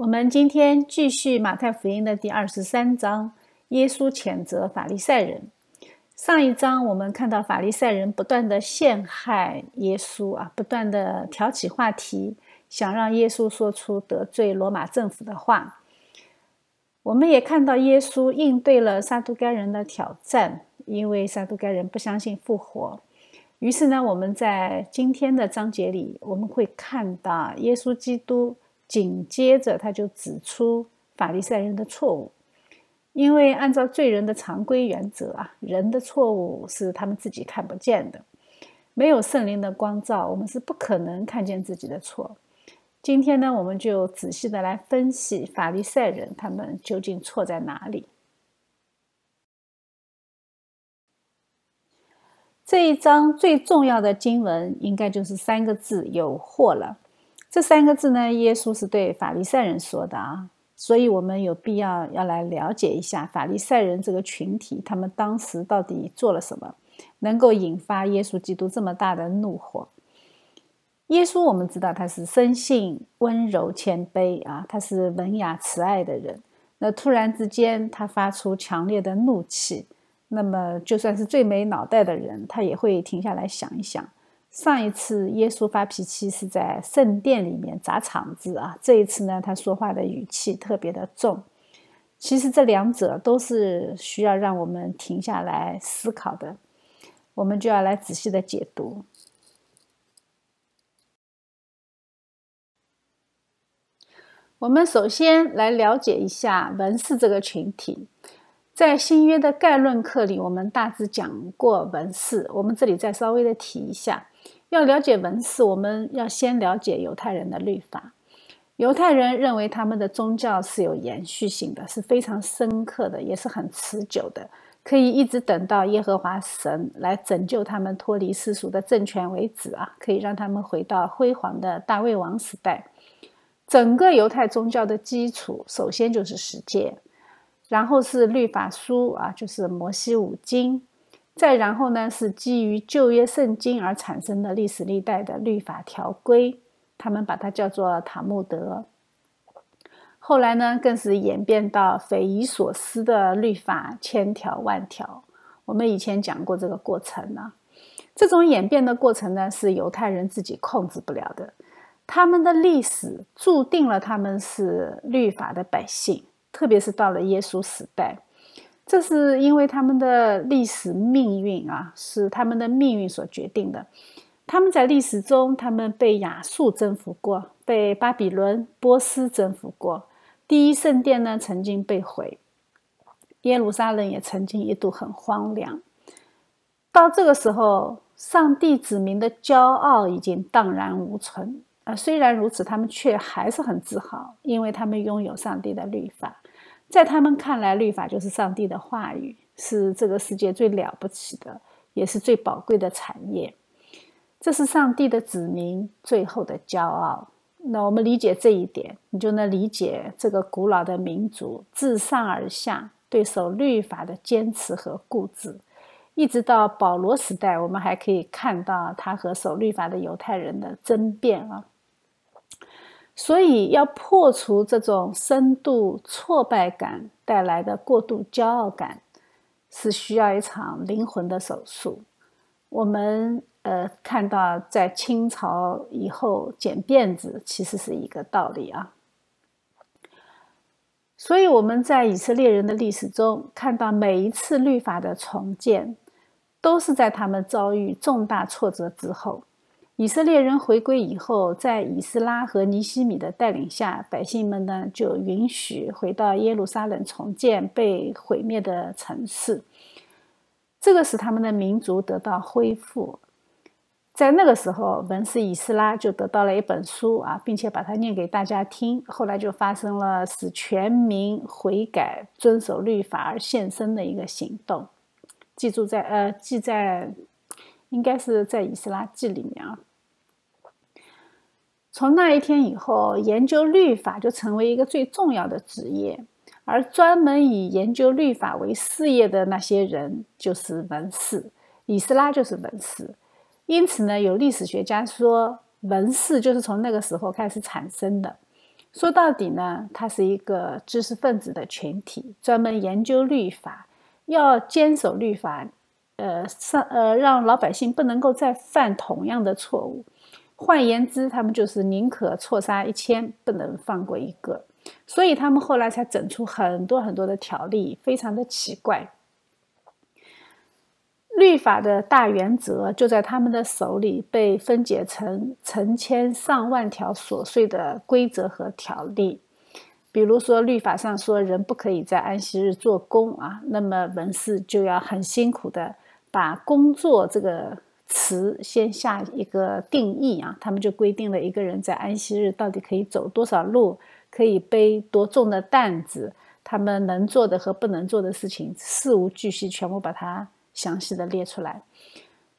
我们今天继续马太福音的第二十三章，耶稣谴责法利赛人。上一章我们看到法利赛人不断的陷害耶稣啊，不断的挑起话题，想让耶稣说出得罪罗马政府的话。我们也看到耶稣应对了撒都该人的挑战，因为撒都该人不相信复活。于是呢，我们在今天的章节里，我们会看到耶稣基督。紧接着，他就指出法利赛人的错误，因为按照罪人的常规原则啊，人的错误是他们自己看不见的，没有圣灵的光照，我们是不可能看见自己的错。今天呢，我们就仔细的来分析法利赛人他们究竟错在哪里。这一章最重要的经文应该就是三个字：有祸了。这三个字呢，耶稣是对法利赛人说的啊，所以我们有必要要来了解一下法利赛人这个群体，他们当时到底做了什么，能够引发耶稣基督这么大的怒火。耶稣我们知道他是生性温柔谦卑啊，他是文雅慈爱的人。那突然之间他发出强烈的怒气，那么就算是最没脑袋的人，他也会停下来想一想。上一次耶稣发脾气是在圣殿里面砸场子啊，这一次呢，他说话的语气特别的重。其实这两者都是需要让我们停下来思考的，我们就要来仔细的解读。我们首先来了解一下文士这个群体。在新约的概论课里，我们大致讲过文士。我们这里再稍微的提一下，要了解文士，我们要先了解犹太人的律法。犹太人认为他们的宗教是有延续性的，是非常深刻的，也是很持久的，可以一直等到耶和华神来拯救他们脱离世俗的政权为止啊，可以让他们回到辉煌的大卫王时代。整个犹太宗教的基础，首先就是十诫。然后是律法书啊，就是摩西五经，再然后呢是基于旧约圣经而产生的历史历代的律法条规，他们把它叫做塔木德。后来呢，更是演变到匪夷所思的律法，千条万条。我们以前讲过这个过程呢，这种演变的过程呢，是犹太人自己控制不了的，他们的历史注定了他们是律法的百姓。特别是到了耶稣时代，这是因为他们的历史命运啊，是他们的命运所决定的。他们在历史中，他们被亚述征服过，被巴比伦、波斯征服过。第一圣殿呢，曾经被毁；耶路撒冷也曾经一度很荒凉。到这个时候，上帝子民的骄傲已经荡然无存。啊，虽然如此，他们却还是很自豪，因为他们拥有上帝的律法。在他们看来，律法就是上帝的话语，是这个世界最了不起的，也是最宝贵的产业。这是上帝的子民最后的骄傲。那我们理解这一点，你就能理解这个古老的民族自上而下对守律法的坚持和固执。一直到保罗时代，我们还可以看到他和守律法的犹太人的争辩啊。所以，要破除这种深度挫败感带来的过度骄傲感，是需要一场灵魂的手术。我们呃看到，在清朝以后剪辫子，其实是一个道理啊。所以，我们在以色列人的历史中看到，每一次律法的重建，都是在他们遭遇重大挫折之后。以色列人回归以后，在以斯拉和尼西米的带领下，百姓们呢就允许回到耶路撒冷重建被毁灭的城市，这个使他们的民族得到恢复。在那个时候，文士以斯拉就得到了一本书啊，并且把它念给大家听。后来就发生了使全民悔改、遵守律法而献身的一个行动，记住在呃记在，应该是在以斯拉记里面啊。从那一天以后，研究律法就成为一个最重要的职业，而专门以研究律法为事业的那些人就是文士，以斯拉就是文士。因此呢，有历史学家说，文士就是从那个时候开始产生的。说到底呢，它是一个知识分子的群体，专门研究律法，要坚守律法，呃，上呃，让老百姓不能够再犯同样的错误。换言之，他们就是宁可错杀一千，不能放过一个。所以他们后来才整出很多很多的条例，非常的奇怪。律法的大原则就在他们的手里，被分解成成千上万条琐碎的规则和条例。比如说，律法上说人不可以在安息日做工啊，那么文士就要很辛苦的把“工作”这个词先下一个定义啊。他们就规定了一个人在安息日到底可以走多少路，可以背多重的担子，他们能做的和不能做的事情，事无巨细，全部把它。详细的列出来，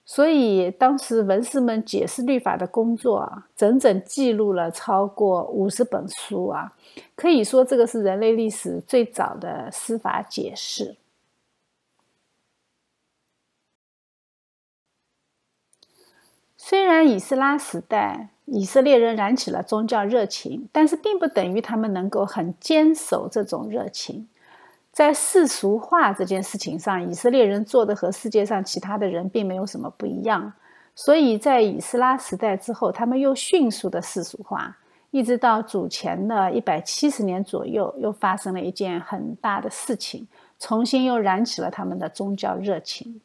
所以当时文士们解释律法的工作啊，整整记录了超过五十本书啊，可以说这个是人类历史最早的司法解释。虽然以斯拉时代以色列人燃起了宗教热情，但是并不等于他们能够很坚守这种热情。在世俗化这件事情上，以色列人做的和世界上其他的人并没有什么不一样。所以在以斯拉时代之后，他们又迅速的世俗化，一直到主前的一百七十年左右，又发生了一件很大的事情，重新又燃起了他们的宗教热情。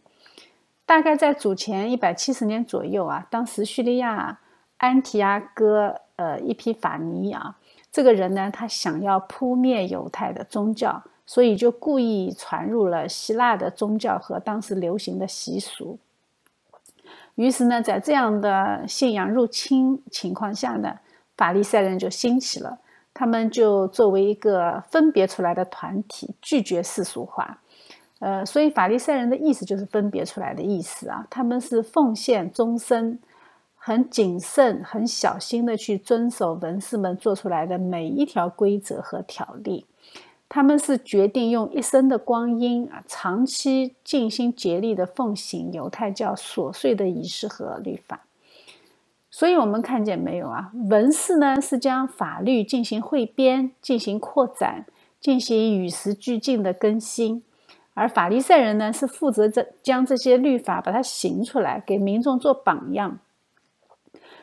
大概在主前一百七十年左右啊，当时叙利亚安提阿哥呃伊皮法尼啊这个人呢，他想要扑灭犹太的宗教。所以就故意传入了希腊的宗教和当时流行的习俗。于是呢，在这样的信仰入侵情况下呢，法利赛人就兴起了。他们就作为一个分别出来的团体，拒绝世俗化。呃，所以法利赛人的意思就是分别出来的意思啊。他们是奉献终身，很谨慎、很小心的去遵守文士们做出来的每一条规则和条例。他们是决定用一生的光阴啊，长期尽心竭力的奉行犹太教琐碎的仪式和律法。所以，我们看见没有啊？文士呢是将法律进行汇编、进行扩展、进行与时俱进的更新，而法利赛人呢是负责这将这些律法把它行出来，给民众做榜样。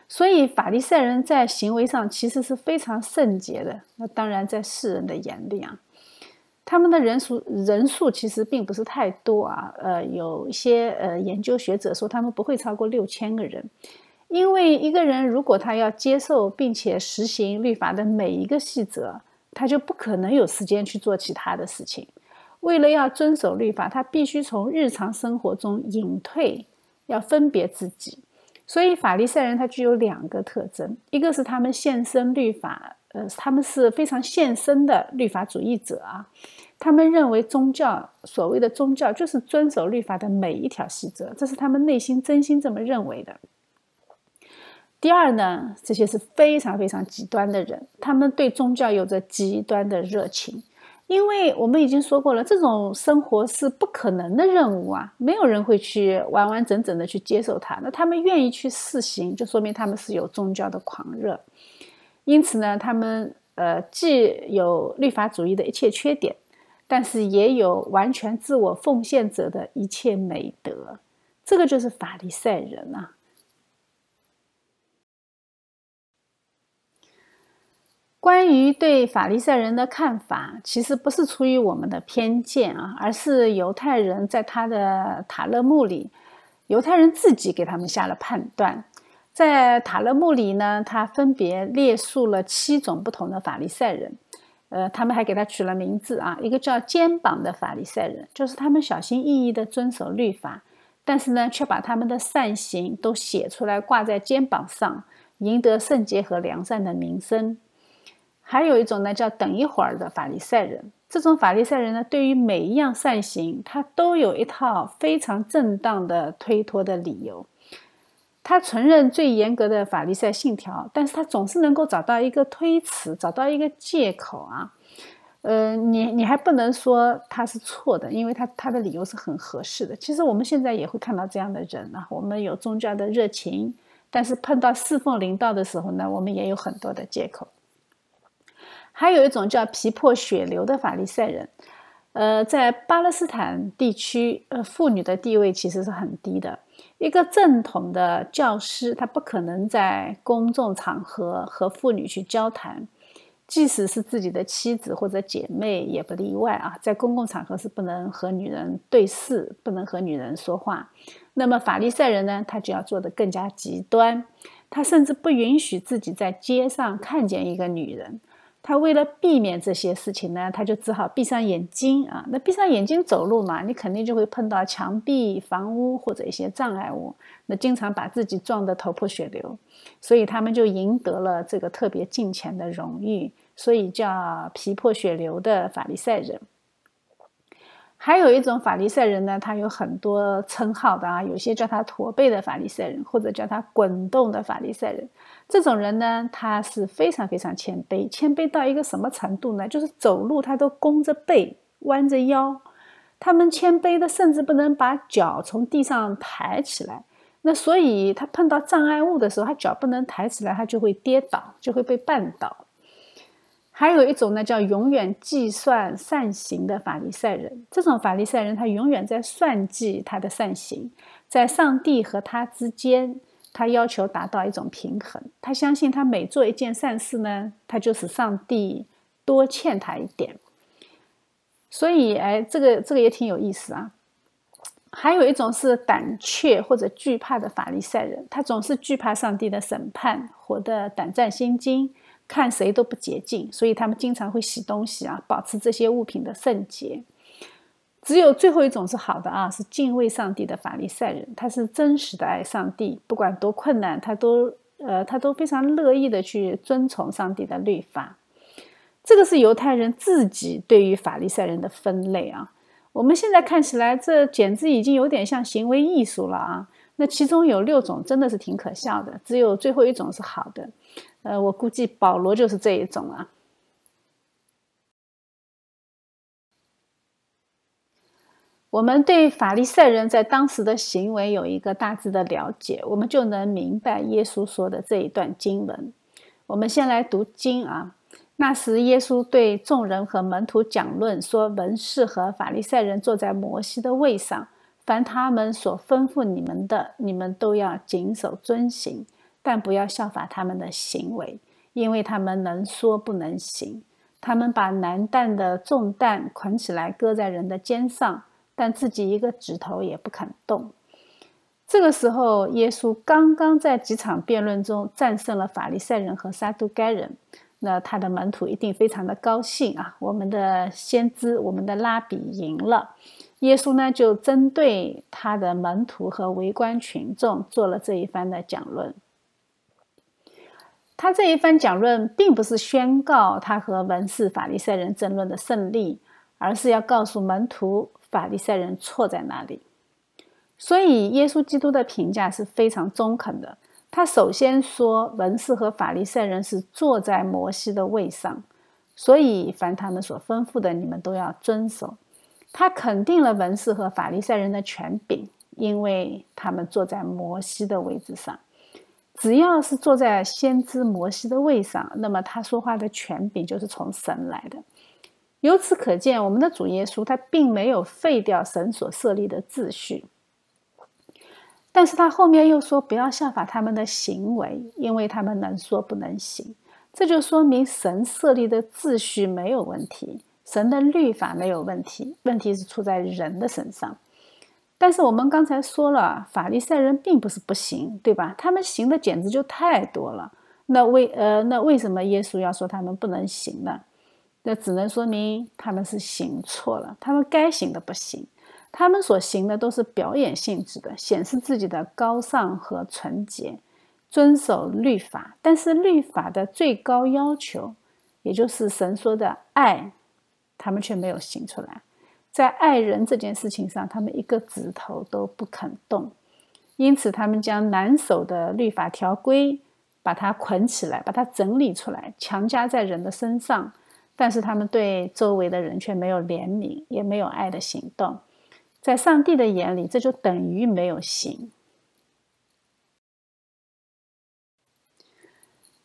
所以，法利赛人在行为上其实是非常圣洁的。那当然，在世人的眼里啊。他们的人数人数其实并不是太多啊，呃，有一些呃研究学者说他们不会超过六千个人，因为一个人如果他要接受并且实行律法的每一个细则，他就不可能有时间去做其他的事情。为了要遵守律法，他必须从日常生活中隐退，要分别自己。所以法利赛人他具有两个特征，一个是他们献身律法。呃，他们是非常献身的律法主义者啊，他们认为宗教所谓的宗教就是遵守律法的每一条细则，这是他们内心真心这么认为的。第二呢，这些是非常非常极端的人，他们对宗教有着极端的热情，因为我们已经说过了，这种生活是不可能的任务啊，没有人会去完完整整的去接受它，那他们愿意去试行，就说明他们是有宗教的狂热。因此呢，他们呃既有律法主义的一切缺点，但是也有完全自我奉献者的一切美德。这个就是法利赛人啊。关于对法利赛人的看法，其实不是出于我们的偏见啊，而是犹太人在他的塔勒木里，犹太人自己给他们下了判断。在塔勒木里呢，他分别列述了七种不同的法利赛人，呃，他们还给他取了名字啊，一个叫肩膀的法利赛人，就是他们小心翼翼地遵守律法，但是呢，却把他们的善行都写出来挂在肩膀上，赢得圣洁和良善的名声。还有一种呢，叫等一会儿的法利赛人，这种法利赛人呢，对于每一样善行，他都有一套非常正当的推脱的理由。他承认最严格的法利赛信条，但是他总是能够找到一个推辞，找到一个借口啊。呃，你你还不能说他是错的，因为他他的理由是很合适的。其实我们现在也会看到这样的人啊，我们有宗教的热情，但是碰到侍奉领导的时候呢，我们也有很多的借口。还有一种叫皮破血流的法利赛人。呃，在巴勒斯坦地区，呃，妇女的地位其实是很低的。一个正统的教师，他不可能在公众场合和妇女去交谈，即使是自己的妻子或者姐妹也不例外啊。在公共场合是不能和女人对视，不能和女人说话。那么法利赛人呢，他就要做得更加极端，他甚至不允许自己在街上看见一个女人。他为了避免这些事情呢，他就只好闭上眼睛啊。那闭上眼睛走路嘛，你肯定就会碰到墙壁、房屋或者一些障碍物，那经常把自己撞得头破血流。所以他们就赢得了这个特别近前的荣誉，所以叫皮破血流的法利赛人。还有一种法利赛人呢，他有很多称号的啊，有些叫他驼背的法利赛人，或者叫他滚动的法利赛人。这种人呢，他是非常非常谦卑，谦卑到一个什么程度呢？就是走路他都弓着背、弯着腰，他们谦卑的甚至不能把脚从地上抬起来。那所以他碰到障碍物的时候，他脚不能抬起来，他就会跌倒，就会被绊倒。还有一种呢，叫永远计算善行的法利赛人。这种法利赛人，他永远在算计他的善行，在上帝和他之间，他要求达到一种平衡。他相信，他每做一件善事呢，他就使上帝多欠他一点。所以，哎，这个这个也挺有意思啊。还有一种是胆怯或者惧怕的法利赛人，他总是惧怕上帝的审判，活得胆战心惊。看谁都不洁净，所以他们经常会洗东西啊，保持这些物品的圣洁。只有最后一种是好的啊，是敬畏上帝的法利赛人，他是真实的爱上帝，不管多困难，他都呃他都非常乐意的去遵从上帝的律法。这个是犹太人自己对于法利赛人的分类啊。我们现在看起来，这简直已经有点像行为艺术了啊。那其中有六种真的是挺可笑的，只有最后一种是好的。呃，我估计保罗就是这一种啊。我们对法利赛人在当时的行为有一个大致的了解，我们就能明白耶稣说的这一段经文。我们先来读经啊。那时，耶稣对众人和门徒讲论说：“文士和法利赛人坐在摩西的位上，凡他们所吩咐你们的，你们都要谨守遵行。”但不要效法他们的行为，因为他们能说不能行。他们把难担的重担捆起来，搁在人的肩上，但自己一个指头也不肯动。这个时候，耶稣刚刚在几场辩论中战胜了法利赛人和撒都该人，那他的门徒一定非常的高兴啊！我们的先知，我们的拉比赢了。耶稣呢，就针对他的门徒和围观群众做了这一番的讲论。他这一番讲论，并不是宣告他和文士法利赛人争论的胜利，而是要告诉门徒法利赛人错在哪里。所以，耶稣基督的评价是非常中肯的。他首先说，文士和法利赛人是坐在摩西的位上，所以凡他们所吩咐的，你们都要遵守。他肯定了文士和法利赛人的权柄，因为他们坐在摩西的位置上。只要是坐在先知摩西的位上，那么他说话的权柄就是从神来的。由此可见，我们的主耶稣他并没有废掉神所设立的秩序，但是他后面又说不要效法他们的行为，因为他们能说不能行。这就说明神设立的秩序没有问题，神的律法没有问题，问题是出在人的身上。但是我们刚才说了，法利赛人并不是不行，对吧？他们行的简直就太多了。那为呃，那为什么耶稣要说他们不能行呢？那只能说明他们是行错了，他们该行的不行，他们所行的都是表演性质的，显示自己的高尚和纯洁，遵守律法。但是律法的最高要求，也就是神说的爱，他们却没有行出来。在爱人这件事情上，他们一个指头都不肯动，因此他们将难守的律法条规，把它捆起来，把它整理出来，强加在人的身上。但是他们对周围的人却没有怜悯，也没有爱的行动。在上帝的眼里，这就等于没有行。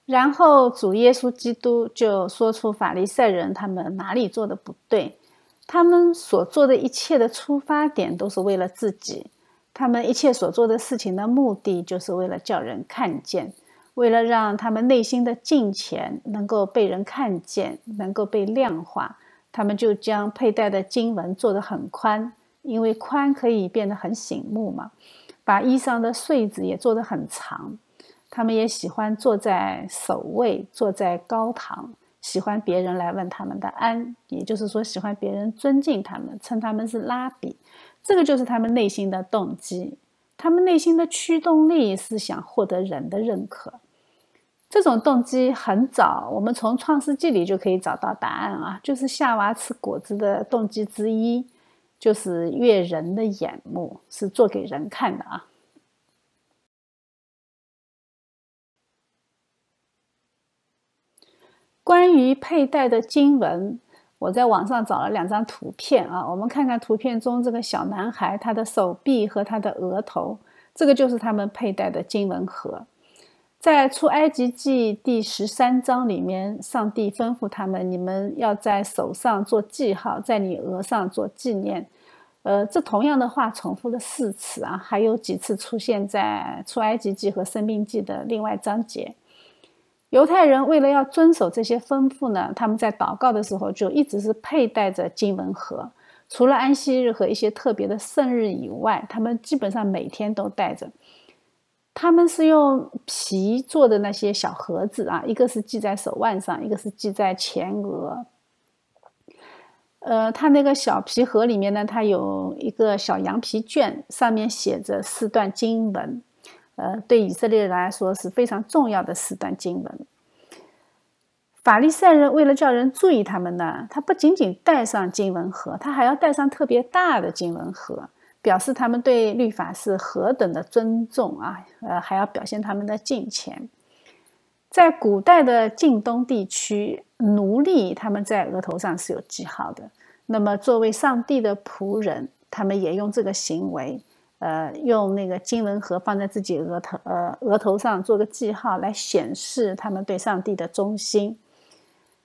然后主耶稣基督就说出法利赛人他们哪里做的不对，他们所做的一切的出发点都是为了自己，他们一切所做的事情的目的就是为了叫人看见，为了让他们内心的敬虔能够被人看见，能够被量化，他们就将佩戴的经文做得很宽，因为宽可以变得很醒目嘛，把衣裳的穗子也做得很长。他们也喜欢坐在首位，坐在高堂，喜欢别人来问他们的安，也就是说，喜欢别人尊敬他们，称他们是拉比。这个就是他们内心的动机。他们内心的驱动力是想获得人的认可。这种动机很早，我们从创世纪里就可以找到答案啊，就是夏娃吃果子的动机之一，就是悦人的眼目，是做给人看的啊。关于佩戴的经文，我在网上找了两张图片啊，我们看看图片中这个小男孩他的手臂和他的额头，这个就是他们佩戴的经文盒。在出埃及记第十三章里面，上帝吩咐他们：你们要在手上做记号，在你额上做纪念。呃，这同样的话重复了四次啊，还有几次出现在出埃及记和生命记的另外章节。犹太人为了要遵守这些吩咐呢，他们在祷告的时候就一直是佩戴着经文盒。除了安息日和一些特别的圣日以外，他们基本上每天都带着。他们是用皮做的那些小盒子啊，一个是系在手腕上，一个是系在前额。呃，它那个小皮盒里面呢，它有一个小羊皮卷，上面写着四段经文。呃，对以色列人来说是非常重要的四段经文。法利赛人为了叫人注意他们呢，他不仅仅带上经文盒，他还要带上特别大的经文盒，表示他们对律法是何等的尊重啊！呃，还要表现他们的敬虔。在古代的近东地区，奴隶他们在额头上是有记号的。那么，作为上帝的仆人，他们也用这个行为。呃，用那个经文盒放在自己额头，呃，额头上做个记号，来显示他们对上帝的忠心。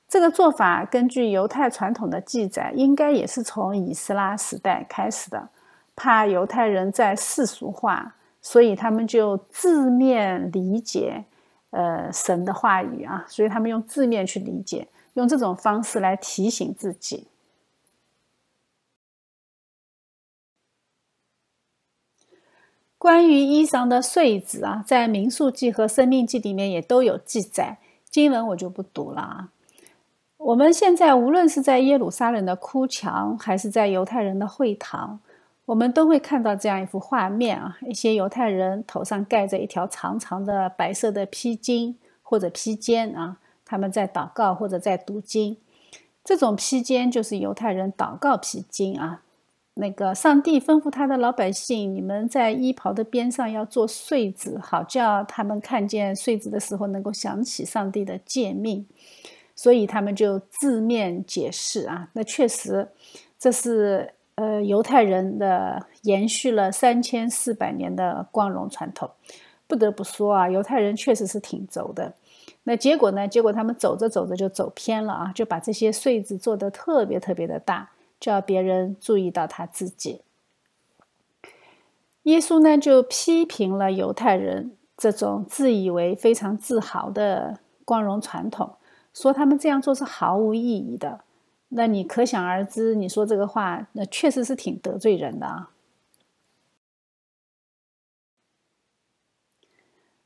这个做法根据犹太传统的记载，应该也是从以斯拉时代开始的。怕犹太人在世俗化，所以他们就字面理解，呃，神的话语啊，所以他们用字面去理解，用这种方式来提醒自己。关于衣裳的穗子啊，在民数记和生命记里面也都有记载，经文我就不读了啊。我们现在无论是在耶路撒冷的哭墙，还是在犹太人的会堂，我们都会看到这样一幅画面啊：一些犹太人头上盖着一条长长的白色的披巾或者披肩啊，他们在祷告或者在读经。这种披肩就是犹太人祷告披巾啊。那个上帝吩咐他的老百姓，你们在衣袍的边上要做穗子，好叫他们看见穗子的时候能够想起上帝的诫命。所以他们就字面解释啊，那确实这是呃犹太人的延续了三千四百年的光荣传统。不得不说啊，犹太人确实是挺轴的。那结果呢？结果他们走着走着就走偏了啊，就把这些穗子做得特别特别的大。叫别人注意到他自己。耶稣呢，就批评了犹太人这种自以为非常自豪的光荣传统，说他们这样做是毫无意义的。那你可想而知，你说这个话，那确实是挺得罪人的啊。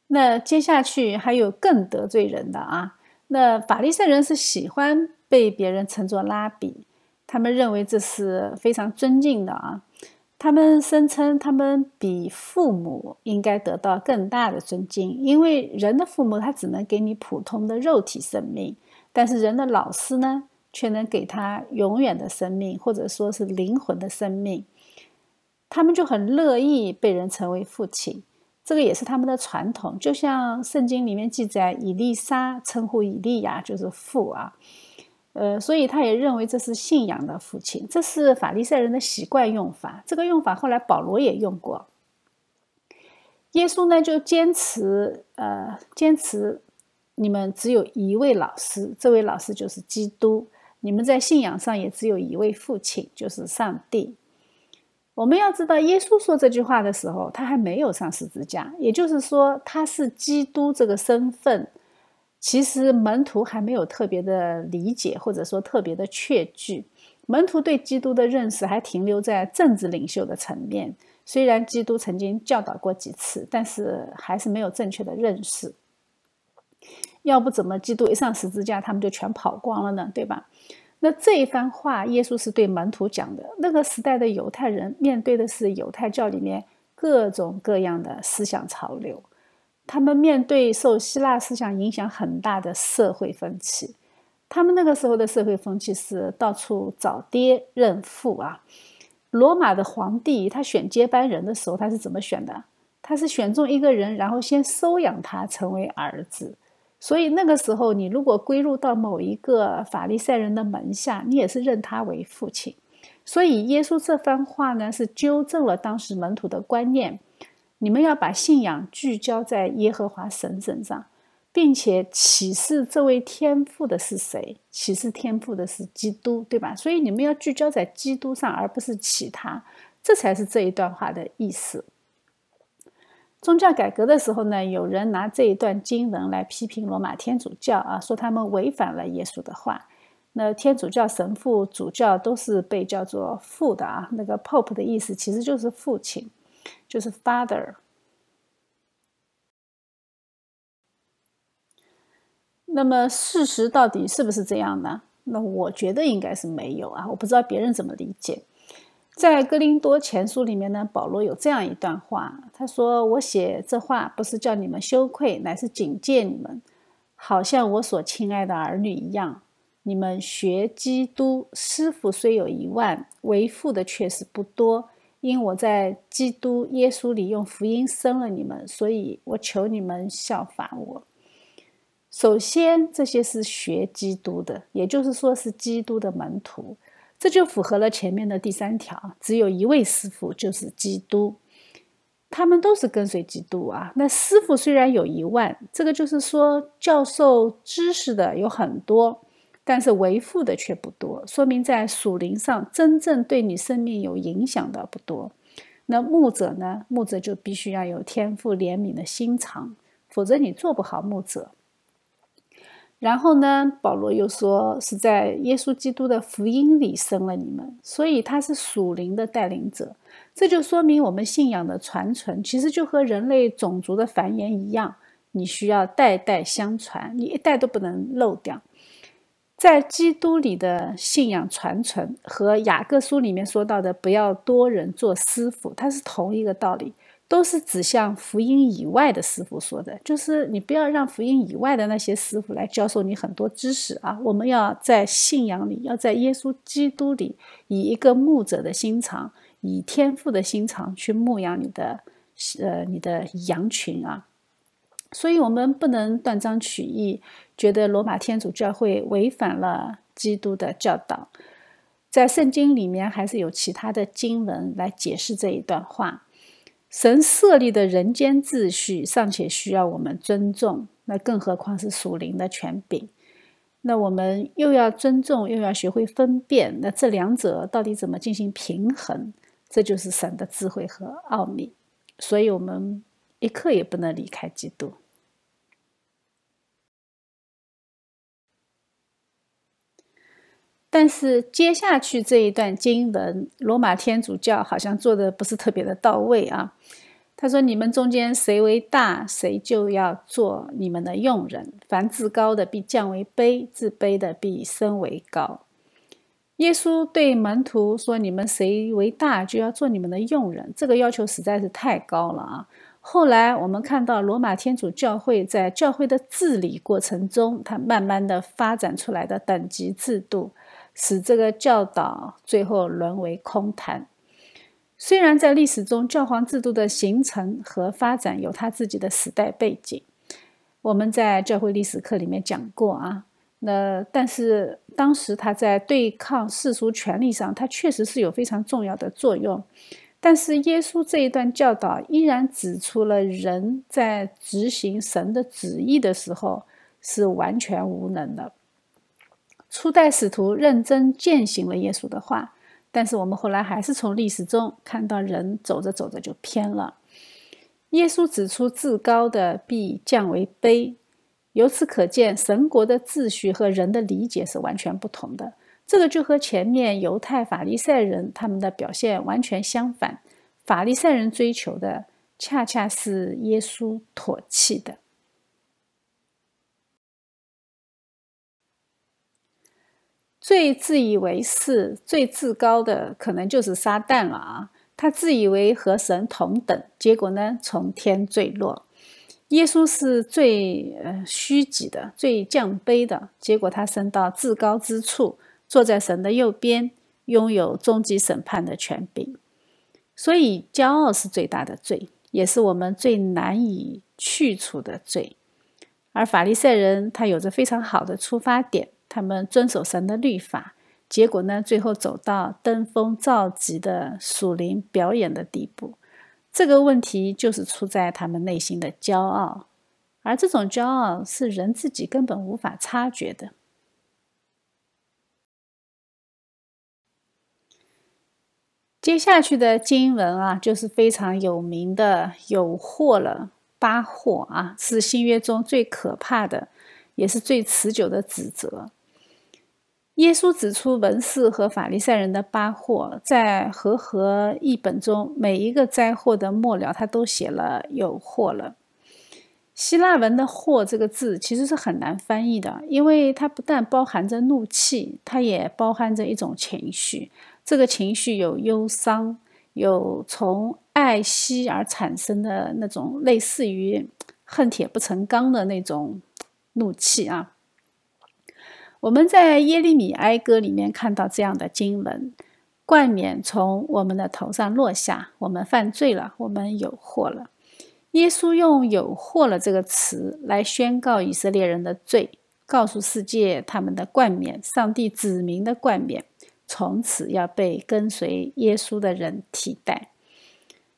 那接下去还有更得罪人的啊。那法利赛人是喜欢被别人称作拉比。他们认为这是非常尊敬的啊！他们声称他们比父母应该得到更大的尊敬，因为人的父母他只能给你普通的肉体生命，但是人的老师呢，却能给他永远的生命，或者说是灵魂的生命。他们就很乐意被人称为父亲，这个也是他们的传统。就像圣经里面记载，以利沙称呼以利亚就是父啊。呃，所以他也认为这是信仰的父亲，这是法利赛人的习惯用法。这个用法后来保罗也用过。耶稣呢就坚持，呃，坚持你们只有一位老师，这位老师就是基督。你们在信仰上也只有一位父亲，就是上帝。我们要知道，耶稣说这句话的时候，他还没有上十字架，也就是说，他是基督这个身份，其实门徒还没有特别的理解，或者说特别的确据。门徒对基督的认识还停留在政治领袖的层面，虽然基督曾经教导过几次，但是还是没有正确的认识。要不怎么基督一上十字架，他们就全跑光了呢？对吧？那这一番话，耶稣是对门徒讲的。那个时代的犹太人面对的是犹太教里面各种各样的思想潮流，他们面对受希腊思想影响很大的社会风气。他们那个时候的社会风气是到处找爹认父啊。罗马的皇帝他选接班人的时候，他是怎么选的？他是选中一个人，然后先收养他成为儿子。所以那个时候，你如果归入到某一个法利赛人的门下，你也是认他为父亲。所以耶稣这番话呢，是纠正了当时门徒的观念：你们要把信仰聚焦在耶和华神身上，并且启示这位天父的是谁？启示天父的是基督，对吧？所以你们要聚焦在基督上，而不是其他。这才是这一段话的意思。宗教改革的时候呢，有人拿这一段经文来批评罗马天主教啊，说他们违反了耶稣的话。那天主教神父、主教都是被叫做父的啊，那个 Pope 的意思其实就是父亲，就是 Father。那么事实到底是不是这样呢？那我觉得应该是没有啊，我不知道别人怎么理解。在哥林多前书里面呢，保罗有这样一段话，他说：“我写这话不是叫你们羞愧，乃是警戒你们，好像我所亲爱的儿女一样。你们学基督，师傅虽有一万，为父的却是不多。因我在基督耶稣里用福音生了你们，所以我求你们效法我。首先，这些是学基督的，也就是说是基督的门徒。”这就符合了前面的第三条，只有一位师傅，就是基督。他们都是跟随基督啊。那师傅虽然有一万，这个就是说教授知识的有很多，但是为父的却不多，说明在属灵上真正对你生命有影响的不多。那牧者呢？牧者就必须要有天赋怜悯的心肠，否则你做不好牧者。然后呢，保罗又说是在耶稣基督的福音里生了你们，所以他是属灵的带领者。这就说明我们信仰的传承，其实就和人类种族的繁衍一样，你需要代代相传，你一代都不能漏掉。在基督里的信仰传承和雅各书里面说到的不要多人做师傅，它是同一个道理。都是指向福音以外的师傅说的，就是你不要让福音以外的那些师傅来教授你很多知识啊！我们要在信仰里，要在耶稣基督里，以一个牧者的心肠，以天赋的心肠去牧养你的呃你的羊群啊！所以，我们不能断章取义，觉得罗马天主教会违反了基督的教导。在圣经里面，还是有其他的经文来解释这一段话。神设立的人间秩序尚且需要我们尊重，那更何况是属灵的权柄？那我们又要尊重，又要学会分辨，那这两者到底怎么进行平衡？这就是神的智慧和奥秘。所以，我们一刻也不能离开基督。但是接下去这一段经文，罗马天主教好像做的不是特别的到位啊。他说：“你们中间谁为大，谁就要做你们的用人。凡自高的必降为卑，自卑的必升为高。”耶稣对门徒说：“你们谁为大，就要做你们的用人。”这个要求实在是太高了啊！后来我们看到罗马天主教会在教会的治理过程中，它慢慢的发展出来的等级制度。使这个教导最后沦为空谈。虽然在历史中，教皇制度的形成和发展有它自己的时代背景，我们在教会历史课里面讲过啊。那但是当时他在对抗世俗权力上，他确实是有非常重要的作用。但是耶稣这一段教导依然指出了人在执行神的旨意的时候。是完全无能的。初代使徒认真践行了耶稣的话，但是我们后来还是从历史中看到人走着走着就偏了。耶稣指出，至高的必降为卑，由此可见，神国的秩序和人的理解是完全不同的。这个就和前面犹太法利赛人他们的表现完全相反。法利赛人追求的恰恰是耶稣唾弃的。最自以为是、最至高的，可能就是撒旦了啊！他自以为和神同等，结果呢，从天坠落。耶稣是最呃虚己的、最降卑的，结果他升到至高之处。坐在神的右边，拥有终极审判的权柄，所以骄傲是最大的罪，也是我们最难以去除的罪。而法利赛人他有着非常好的出发点，他们遵守神的律法，结果呢，最后走到登峰造极的属灵表演的地步。这个问题就是出在他们内心的骄傲，而这种骄傲是人自己根本无法察觉的。接下去的经文啊，就是非常有名的“有祸了”八祸啊，是新约中最可怕的，也是最持久的指责。耶稣指出文士和法利赛人的八祸，在和合译本中，每一个灾祸的末了，他都写了“有祸了”。希腊文的“祸”这个字其实是很难翻译的，因为它不但包含着怒气，它也包含着一种情绪。这个情绪有忧伤，有从爱惜而产生的那种类似于恨铁不成钢的那种怒气啊。我们在耶利米哀歌里面看到这样的经文：冠冕从我们的头上落下，我们犯罪了，我们有祸了。耶稣用“有祸了”这个词来宣告以色列人的罪，告诉世界他们的冠冕，上帝指明的冠冕。从此要被跟随耶稣的人替代，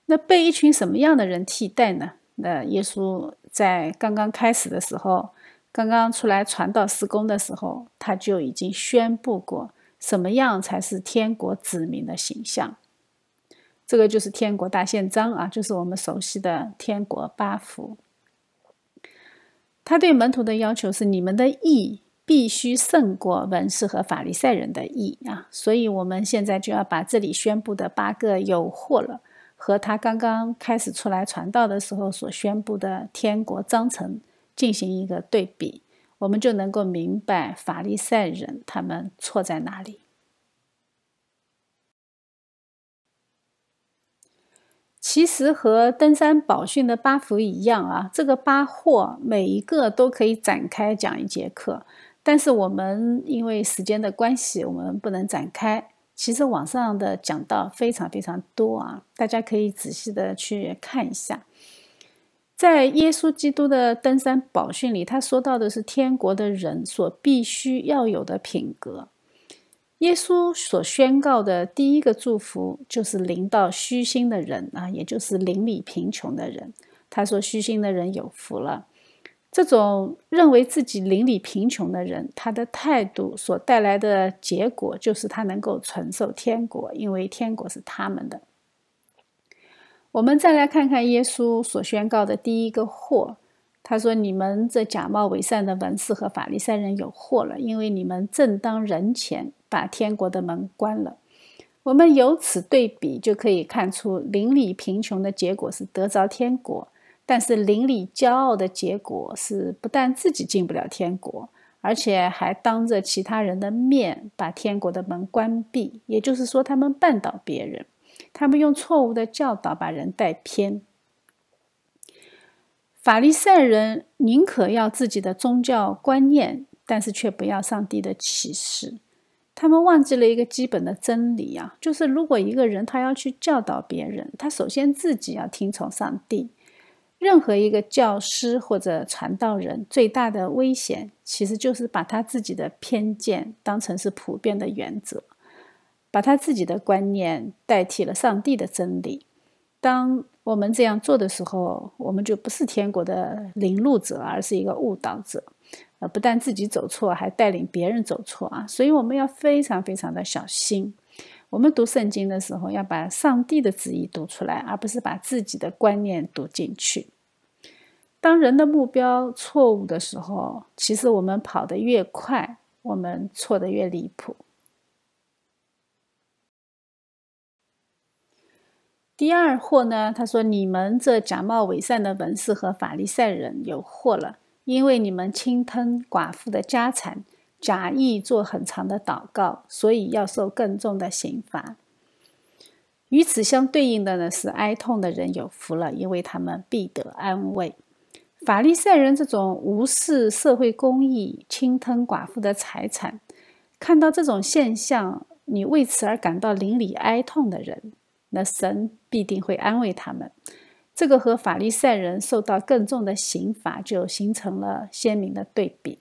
那被一群什么样的人替代呢？那耶稣在刚刚开始的时候，刚刚出来传道施工的时候，他就已经宣布过，什么样才是天国子民的形象？这个就是天国大宪章啊，就是我们熟悉的天国八福。他对门徒的要求是：你们的义。必须胜过文士和法利赛人的义啊！所以，我们现在就要把这里宣布的八个有祸了，和他刚刚开始出来传道的时候所宣布的天国章程进行一个对比，我们就能够明白法利赛人他们错在哪里。其实和登山宝训的八福一样啊，这个八祸每一个都可以展开讲一节课。但是我们因为时间的关系，我们不能展开。其实网上的讲道非常非常多啊，大家可以仔细的去看一下。在耶稣基督的登山宝训里，他说到的是天国的人所必须要有的品格。耶稣所宣告的第一个祝福就是临到虚心的人啊，也就是邻里贫穷的人。他说：“虚心的人有福了。”这种认为自己邻里贫穷的人，他的态度所带来的结果，就是他能够承受天国，因为天国是他们的。我们再来看看耶稣所宣告的第一个祸，他说：“你们这假冒伪善的文士和法利赛人有祸了，因为你们正当人前把天国的门关了。”我们由此对比，就可以看出邻里贫穷的结果是得着天国。但是邻里骄傲的结果是，不但自己进不了天国，而且还当着其他人的面把天国的门关闭。也就是说，他们绊倒别人，他们用错误的教导把人带偏。法利赛人宁可要自己的宗教观念，但是却不要上帝的启示。他们忘记了一个基本的真理啊，就是如果一个人他要去教导别人，他首先自己要听从上帝。任何一个教师或者传道人，最大的危险其实就是把他自己的偏见当成是普遍的原则，把他自己的观念代替了上帝的真理。当我们这样做的时候，我们就不是天国的领路者，而是一个误导者。呃，不但自己走错，还带领别人走错啊！所以我们要非常非常的小心。我们读圣经的时候，要把上帝的旨意读出来，而不是把自己的观念读进去。当人的目标错误的时候，其实我们跑得越快，我们错得越离谱。第二祸呢？他说：“你们这假冒伪善的文士和法利赛人有祸了。”因为你们侵吞寡妇的家产，假意做很长的祷告，所以要受更重的刑罚。与此相对应的呢，是哀痛的人有福了，因为他们必得安慰。法利赛人这种无视社会公义、侵吞寡妇的财产，看到这种现象，你为此而感到邻里哀痛的人，那神必定会安慰他们。这个和法利赛人受到更重的刑罚，就形成了鲜明的对比。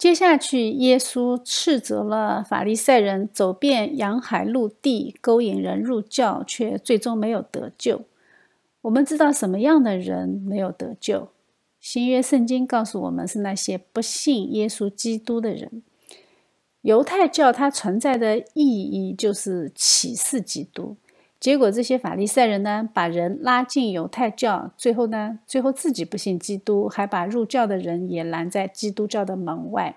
接下去，耶稣斥责了法利赛人走遍洋海陆地，勾引人入教，却最终没有得救。我们知道什么样的人没有得救？新约圣经告诉我们，是那些不信耶稣基督的人。犹太教它存在的意义就是启示基督，结果这些法利赛人呢，把人拉进犹太教，最后呢，最后自己不信基督，还把入教的人也拦在基督教的门外。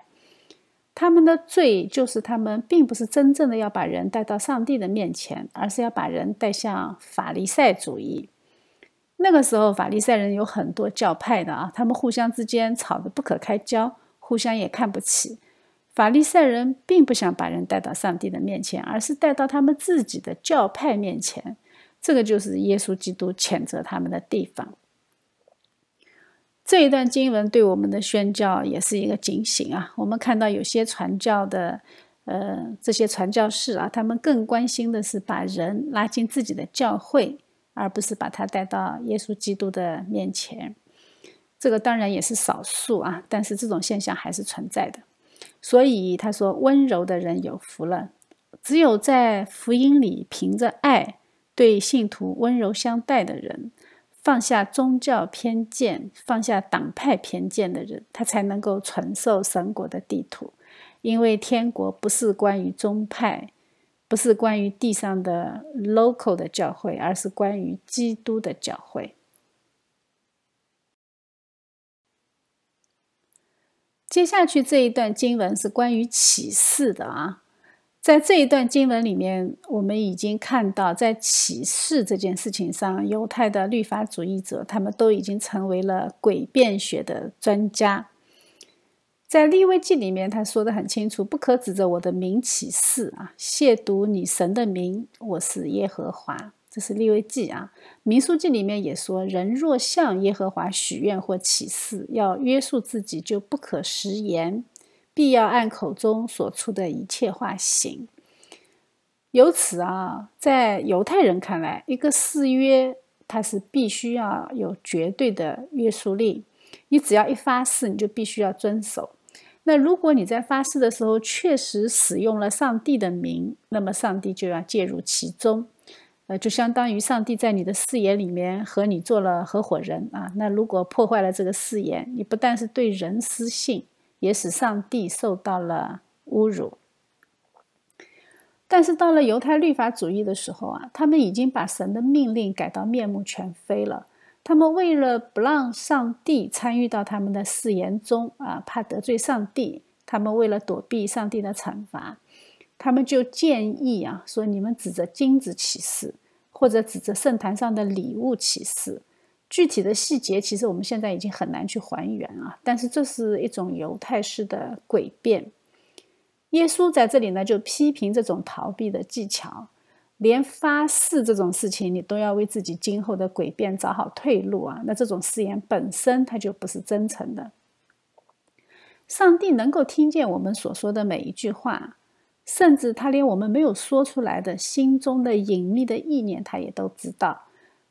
他们的罪就是他们并不是真正的要把人带到上帝的面前，而是要把人带向法利赛主义。那个时候，法利赛人有很多教派的啊，他们互相之间吵得不可开交，互相也看不起。法利赛人并不想把人带到上帝的面前，而是带到他们自己的教派面前。这个就是耶稣基督谴责他们的地方。这一段经文对我们的宣教也是一个警醒啊！我们看到有些传教的，呃，这些传教士啊，他们更关心的是把人拉进自己的教会，而不是把他带到耶稣基督的面前。这个当然也是少数啊，但是这种现象还是存在的。所以他说：“温柔的人有福了。只有在福音里凭着爱对信徒温柔相待的人，放下宗教偏见、放下党派偏见的人，他才能够传授神国的地图。因为天国不是关于宗派，不是关于地上的 local 的教会，而是关于基督的教会。”接下去这一段经文是关于启示的啊，在这一段经文里面，我们已经看到，在启示这件事情上，犹太的律法主义者他们都已经成为了诡辩学的专家。在立位记里面，他说的很清楚，不可指着我的名启示啊，亵渎你神的名，我是耶和华。这是立位记啊，民书记里面也说，人若向耶和华许愿或起誓，要约束自己，就不可食言，必要按口中所出的一切话行。由此啊，在犹太人看来，一个誓约它是必须要有绝对的约束力，你只要一发誓，你就必须要遵守。那如果你在发誓的时候确实使用了上帝的名，那么上帝就要介入其中。呃，就相当于上帝在你的誓言里面和你做了合伙人啊。那如果破坏了这个誓言，你不但是对人失信，也使上帝受到了侮辱。但是到了犹太律法主义的时候啊，他们已经把神的命令改到面目全非了。他们为了不让上帝参与到他们的誓言中啊，怕得罪上帝，他们为了躲避上帝的惩罚。他们就建议啊，说你们指着金子起誓，或者指着圣坛上的礼物起誓。具体的细节，其实我们现在已经很难去还原啊。但是这是一种犹太式的诡辩。耶稣在这里呢，就批评这种逃避的技巧，连发誓这种事情，你都要为自己今后的诡辩找好退路啊。那这种誓言本身，它就不是真诚的。上帝能够听见我们所说的每一句话。甚至他连我们没有说出来的心中的隐秘的意念，他也都知道。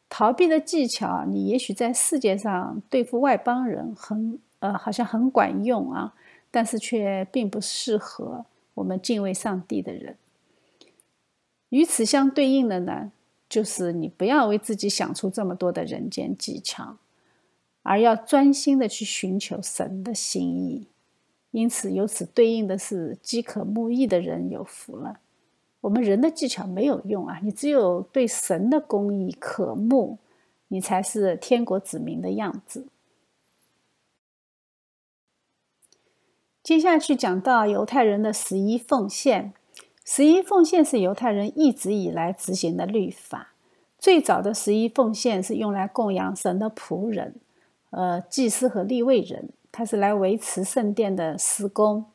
逃避的技巧，你也许在世界上对付外邦人很呃，好像很管用啊，但是却并不适合我们敬畏上帝的人。与此相对应的呢，就是你不要为自己想出这么多的人间技巧，而要专心的去寻求神的心意。因此，由此对应的是饥渴慕义的人有福了。我们人的技巧没有用啊，你只有对神的公义渴慕，你才是天国子民的样子。接下去讲到犹太人的十一奉献。十一奉献是犹太人一直以来执行的律法。最早的十一奉献是用来供养神的仆人，呃，祭司和立位人，他是来维持圣殿的施工。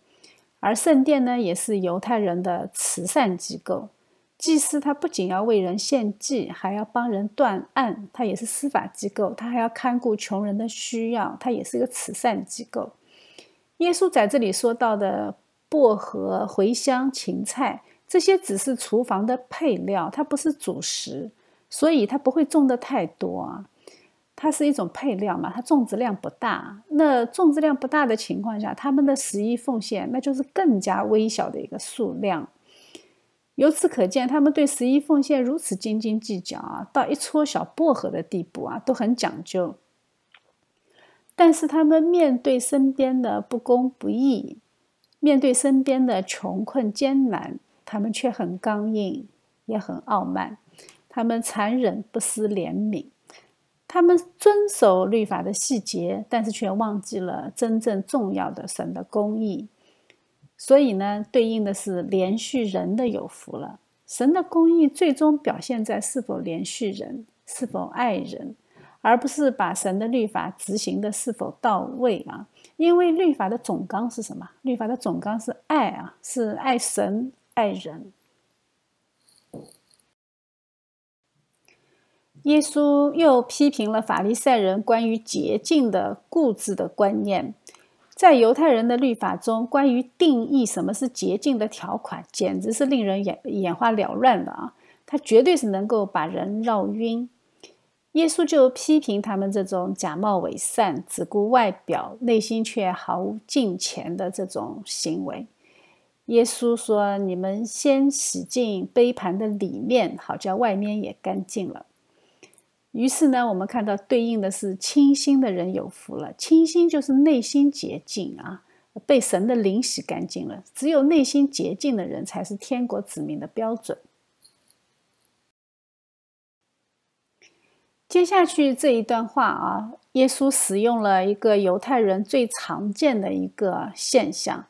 而圣殿呢，也是犹太人的慈善机构。祭司他不仅要为人献祭，还要帮人断案，他也是司法机构。他还要看顾穷人的需要，他也是一个慈善机构。耶稣在这里说到的薄荷、茴香、芹菜，这些只是厨房的配料，它不是主食，所以它不会种的太多啊。它是一种配料嘛，它种植量不大。那种植量不大的情况下，他们的十一奉献那就是更加微小的一个数量。由此可见，他们对十一奉献如此斤斤计较啊，到一撮小薄荷的地步啊，都很讲究。但是他们面对身边的不公不义，面对身边的穷困艰难，他们却很刚硬，也很傲慢。他们残忍不思怜悯，他们遵守律法的细节，但是却忘记了真正重要的神的公义。所以呢，对应的是连续人的有福了。神的公义最终表现在是否连续人，是否爱人。而不是把神的律法执行的是否到位啊？因为律法的总纲是什么？律法的总纲是爱啊，是爱神爱人。耶稣又批评了法利赛人关于洁净的固执的观念，在犹太人的律法中，关于定义什么是洁净的条款，简直是令人眼眼花缭乱的啊！它绝对是能够把人绕晕。耶稣就批评他们这种假冒伪善、只顾外表、内心却毫无敬虔的这种行为。耶稣说：“你们先洗净杯盘的里面，好叫外面也干净了。”于是呢，我们看到对应的是清心的人有福了。清心就是内心洁净啊，被神的灵洗干净了。只有内心洁净的人，才是天国子民的标准。接下去这一段话啊，耶稣使用了一个犹太人最常见的一个现象，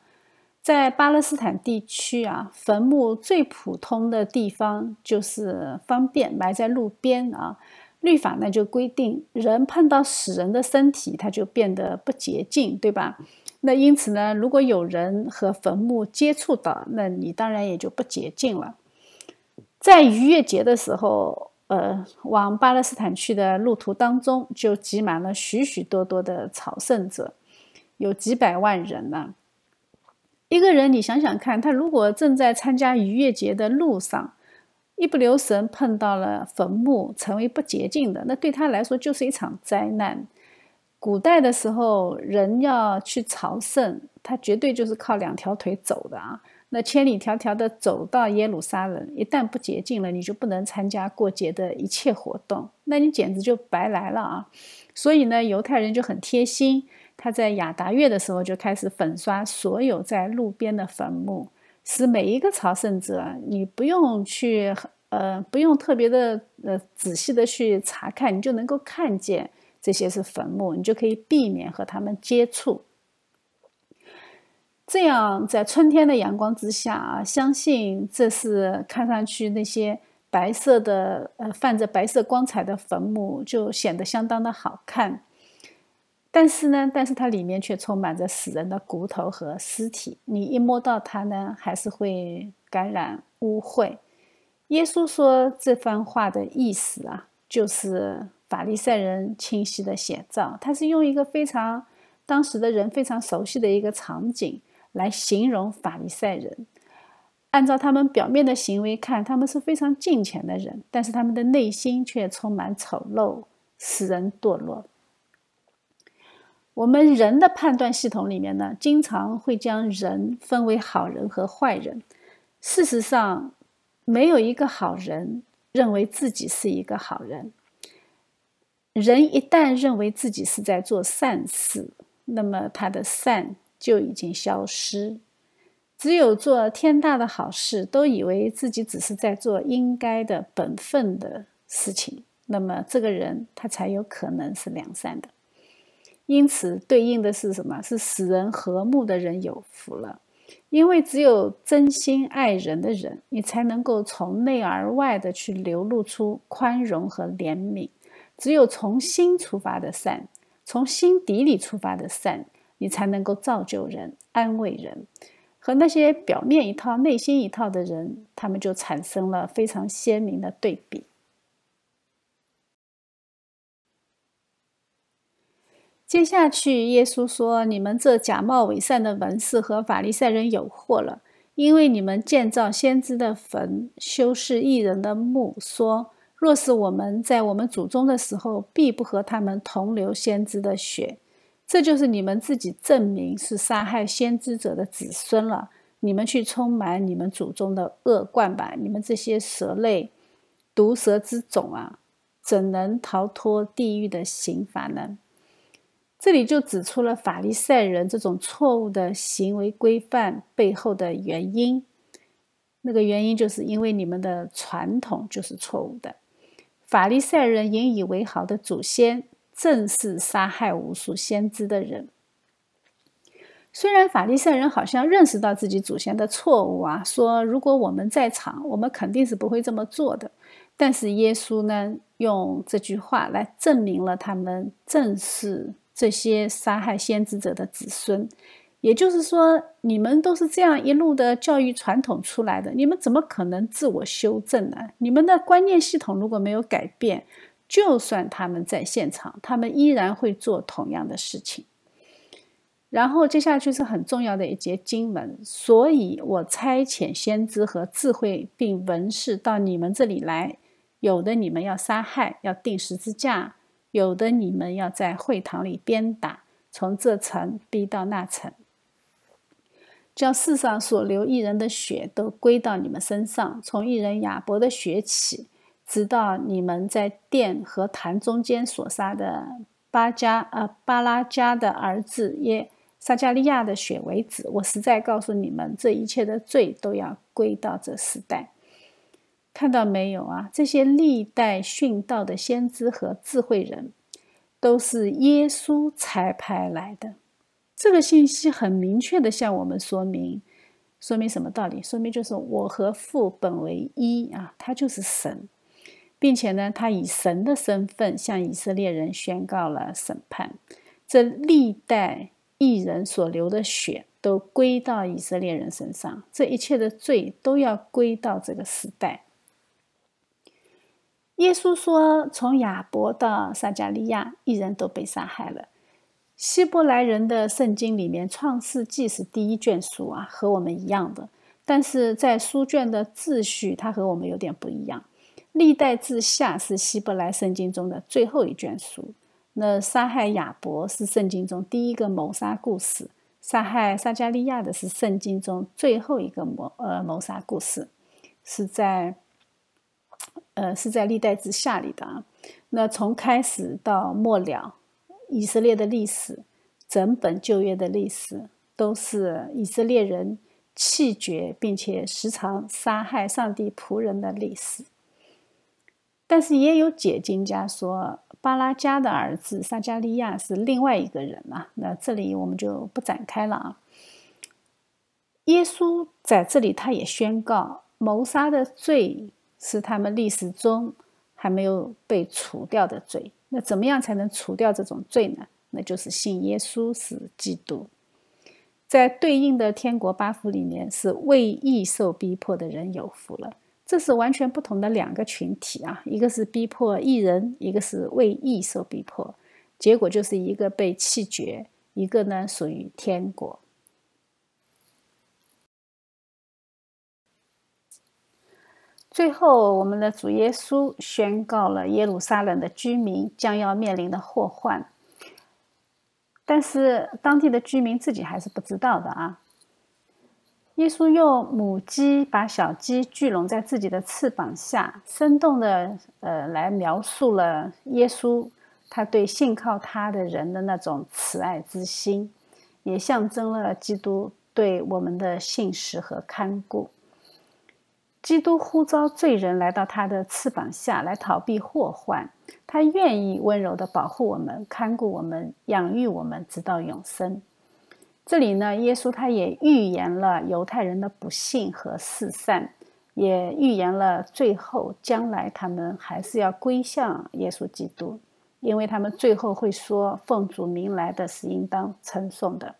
在巴勒斯坦地区啊，坟墓最普通的地方就是方便埋在路边啊。律法呢就规定，人碰到死人的身体，他就变得不洁净，对吧？那因此呢，如果有人和坟墓接触到，那你当然也就不洁净了。在逾越节的时候。呃，往巴勒斯坦去的路途当中，就挤满了许许多多的朝圣者，有几百万人呢。一个人，你想想看，他如果正在参加逾越节的路上，一不留神碰到了坟墓，成为不洁净的，那对他来说就是一场灾难。古代的时候，人要去朝圣，他绝对就是靠两条腿走的啊。那千里迢迢的走到耶路撒冷，一旦不洁净了，你就不能参加过节的一切活动，那你简直就白来了啊！所以呢，犹太人就很贴心，他在亚达月的时候就开始粉刷所有在路边的坟墓，使每一个朝圣者，你不用去呃，不用特别的呃仔细的去查看，你就能够看见这些是坟墓，你就可以避免和他们接触。这样，在春天的阳光之下啊，相信这是看上去那些白色的、呃泛着白色光彩的坟墓，就显得相当的好看。但是呢，但是它里面却充满着死人的骨头和尸体，你一摸到它呢，还是会感染污秽。耶稣说这番话的意思啊，就是法利赛人清晰的写照。他是用一个非常当时的人非常熟悉的一个场景。来形容法利赛人，按照他们表面的行为看，他们是非常敬虔的人，但是他们的内心却充满丑陋，使人堕落。我们人的判断系统里面呢，经常会将人分为好人和坏人。事实上，没有一个好人认为自己是一个好人。人一旦认为自己是在做善事，那么他的善就已经消失。只有做天大的好事，都以为自己只是在做应该的本分的事情，那么这个人他才有可能是良善的。因此，对应的是什么？是使人和睦的人有福了。因为只有真心爱人的人，你才能够从内而外的去流露出宽容和怜悯。只有从心出发的善，从心底里出发的善，你才能够造就人、安慰人。和那些表面一套、内心一套的人，他们就产生了非常鲜明的对比。接下去，耶稣说：“你们这假冒伪善的文士和法利赛人有祸了，因为你们建造先知的坟，修饰异人的墓，说。”若是我们在我们祖宗的时候，必不和他们同流先知的血，这就是你们自己证明是杀害先知者的子孙了。你们去充满你们祖宗的恶贯吧！你们这些蛇类、毒蛇之种啊，怎能逃脱地狱的刑罚呢？这里就指出了法利赛人这种错误的行为规范背后的原因。那个原因就是因为你们的传统就是错误的。法利赛人引以为豪的祖先，正是杀害无数先知的人。虽然法利赛人好像认识到自己祖先的错误啊，说如果我们在场，我们肯定是不会这么做的。但是耶稣呢，用这句话来证明了他们正是这些杀害先知者的子孙。也就是说，你们都是这样一路的教育传统出来的，你们怎么可能自我修正呢？你们的观念系统如果没有改变，就算他们在现场，他们依然会做同样的事情。然后接下去是很重要的一节经文，所以我差遣先知和智慧并文士到你们这里来，有的你们要杀害，要钉十字架；有的你们要在会堂里鞭打，从这城逼到那城。将世上所流一人的血都归到你们身上，从一人亚伯的血起，直到你们在殿和坛中间所杀的巴加呃巴拉加的儿子耶撒加利亚的血为止。我实在告诉你们，这一切的罪都要归到这时代。看到没有啊？这些历代殉道的先知和智慧人，都是耶稣差派来的。这个信息很明确的向我们说明，说明什么道理？说明就是我和父本为一啊，他就是神，并且呢，他以神的身份向以色列人宣告了审判。这历代艺人所流的血都归到以色列人身上，这一切的罪都要归到这个时代。耶稣说：“从亚伯到撒加利亚，一人都被杀害了。”希伯来人的圣经里面，《创世纪》是第一卷书啊，和我们一样的。但是在书卷的秩序，它和我们有点不一样。历代志下是希伯来圣经中的最后一卷书。那杀害亚伯是圣经中第一个谋杀故事，杀害撒加利亚的是圣经中最后一个谋呃谋杀故事，是在呃是在历代志下里的啊。那从开始到末了。以色列的历史，整本旧约的历史，都是以色列人气绝并且时常杀害上帝仆人的历史。但是也有解经家说，巴拉加的儿子撒加利亚是另外一个人啊。那这里我们就不展开了啊。耶稣在这里他也宣告，谋杀的罪是他们历史中还没有被除掉的罪。那怎么样才能除掉这种罪呢？那就是信耶稣是基督，在对应的天国八福里面，是为义受逼迫的人有福了。这是完全不同的两个群体啊，一个是逼迫义人，一个是为义受逼迫，结果就是一个被弃绝，一个呢属于天国。最后，我们的主耶稣宣告了耶路撒冷的居民将要面临的祸患，但是当地的居民自己还是不知道的啊。耶稣用母鸡把小鸡聚拢在自己的翅膀下，生动的呃来描述了耶稣他对信靠他的人的那种慈爱之心，也象征了基督对我们的信实和看顾。基督呼召罪人来到他的翅膀下来逃避祸患，他愿意温柔的保护我们、看顾我们、养育我们，直到永生。这里呢，耶稣他也预言了犹太人的不幸和四散，也预言了最后将来他们还是要归向耶稣基督，因为他们最后会说：“奉主名来的是应当称颂的。”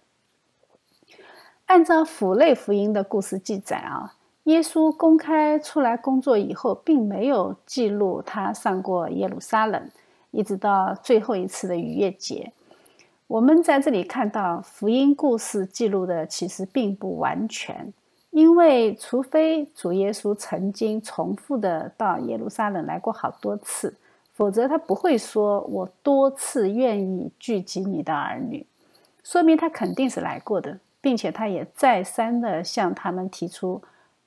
按照府类福音的故事记载啊，耶稣公开出来工作以后，并没有记录他上过耶路撒冷，一直到最后一次的逾越节。我们在这里看到福音故事记录的其实并不完全，因为除非主耶稣曾经重复的到耶路撒冷来过好多次，否则他不会说“我多次愿意聚集你的儿女”，说明他肯定是来过的，并且他也再三的向他们提出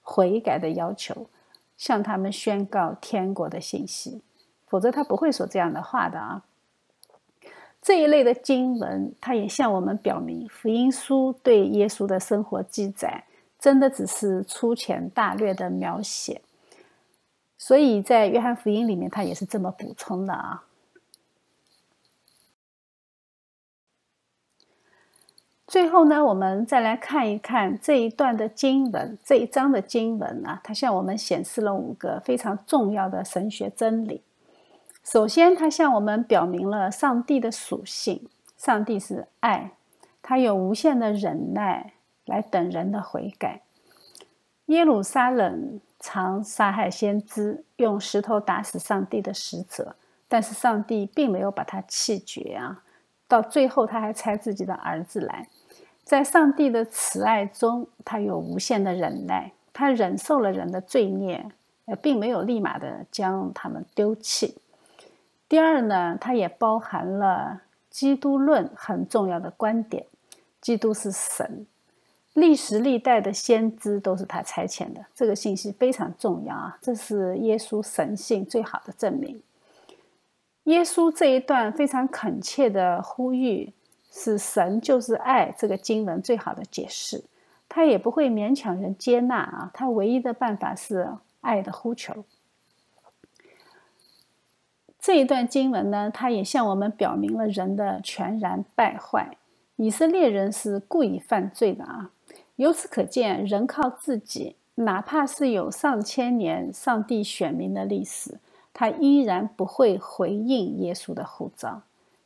悔改的要求，向他们宣告天国的信息，否则他不会说这样的话的啊。这一类的经文，它也向我们表明，福音书对耶稣的生活记载，真的只是粗浅大略的描写。所以在约翰福音里面，他也是这么补充的啊。最后呢，我们再来看一看这一段的经文，这一章的经文啊，它向我们显示了五个非常重要的神学真理。首先，他向我们表明了上帝的属性。上帝是爱，他有无限的忍耐来等人的悔改。耶路撒冷常杀害先知，用石头打死上帝的使者，但是上帝并没有把他弃绝啊。到最后，他还差自己的儿子来。在上帝的慈爱中，他有无限的忍耐，他忍受了人的罪孽，并没有立马的将他们丢弃。第二呢，它也包含了基督论很重要的观点：基督是神，历史历代的先知都是他差遣的。这个信息非常重要啊！这是耶稣神性最好的证明。耶稣这一段非常恳切的呼吁，是神就是爱这个经文最好的解释。他也不会勉强人接纳啊，他唯一的办法是爱的呼求。这一段经文呢，它也向我们表明了人的全然败坏。以色列人是故意犯罪的啊！由此可见，人靠自己，哪怕是有上千年上帝选民的历史，他依然不会回应耶稣的呼召，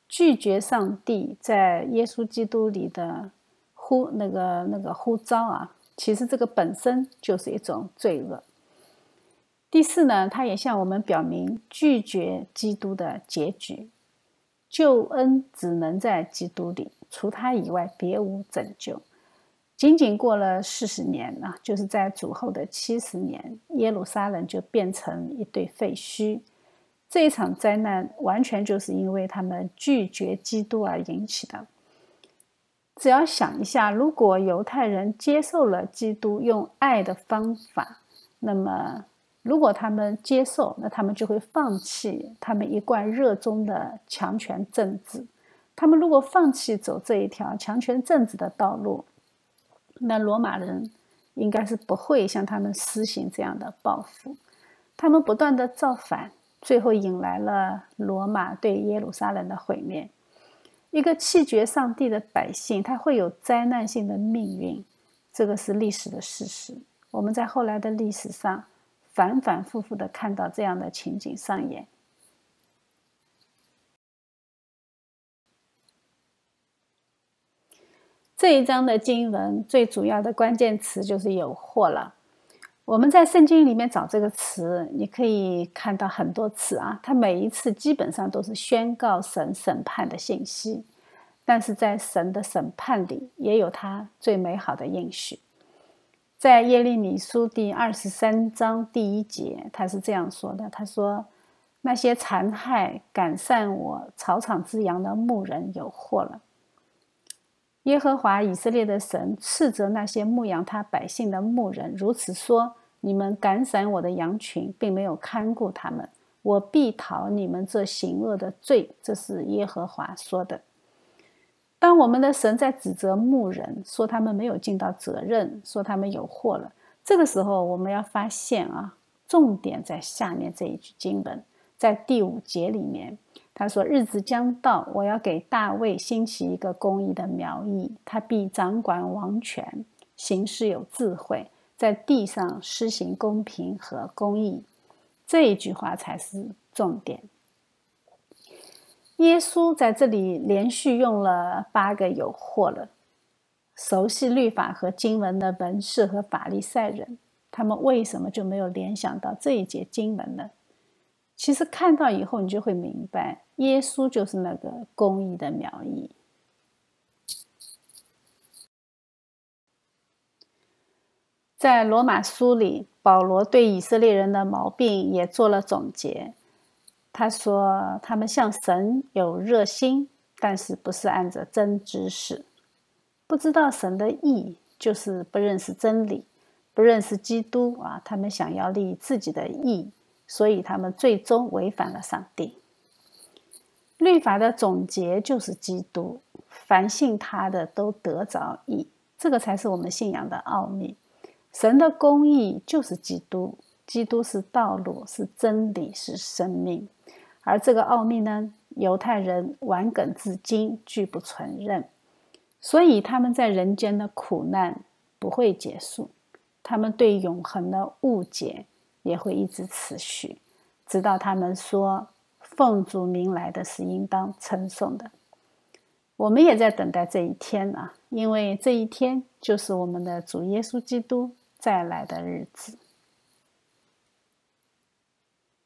拒绝上帝在耶稣基督里的呼那个那个呼召啊！其实这个本身就是一种罪恶。第四呢，他也向我们表明拒绝基督的结局，救恩只能在基督里，除他以外别无拯救。仅仅过了四十年啊，就是在主后的七十年，耶路撒冷就变成一堆废墟。这一场灾难完全就是因为他们拒绝基督而引起的。只要想一下，如果犹太人接受了基督用爱的方法，那么。如果他们接受，那他们就会放弃他们一贯热衷的强权政治。他们如果放弃走这一条强权政治的道路，那罗马人应该是不会向他们施行这样的报复。他们不断的造反，最后引来了罗马对耶路撒冷的毁灭。一个弃绝上帝的百姓，他会有灾难性的命运，这个是历史的事实。我们在后来的历史上。反反复复的看到这样的情景上演。这一章的经文最主要的关键词就是“有祸”了。我们在圣经里面找这个词，你可以看到很多次啊。它每一次基本上都是宣告神审判的信息，但是在神的审判里，也有他最美好的应许。在耶利米书第二十三章第一节，他是这样说的：“他说，那些残害赶散我草场之羊的牧人有祸了。”耶和华以色列的神斥责那些牧养他百姓的牧人，如此说：“你们赶散我的羊群，并没有看顾他们，我必讨你们这行恶的罪。”这是耶和华说的。当我们的神在指责牧人，说他们没有尽到责任，说他们有祸了，这个时候我们要发现啊，重点在下面这一句经文，在第五节里面。他说：“日子将到，我要给大卫兴起一个公义的苗裔，他必掌管王权，行事有智慧，在地上施行公平和公义。”这一句话才是重点。耶稣在这里连续用了八个有祸了。熟悉律法和经文的文士和法利赛人，他们为什么就没有联想到这一节经文呢？其实看到以后，你就会明白，耶稣就是那个公义的苗裔。在罗马书里，保罗对以色列人的毛病也做了总结。他说：“他们向神有热心，但是不是按着真知识，不知道神的意，就是不认识真理，不认识基督啊！他们想要立自己的意。”所以他们最终违反了上帝。律法的总结就是基督，凡信他的都得着义，这个才是我们信仰的奥秘。神的公义就是基督，基督是道路，是真理，是生命。而这个奥秘呢，犹太人顽梗至今，拒不承认，所以他们在人间的苦难不会结束，他们对永恒的误解。也会一直持续，直到他们说奉主名来的是应当称颂的。我们也在等待这一天啊，因为这一天就是我们的主耶稣基督再来的日子。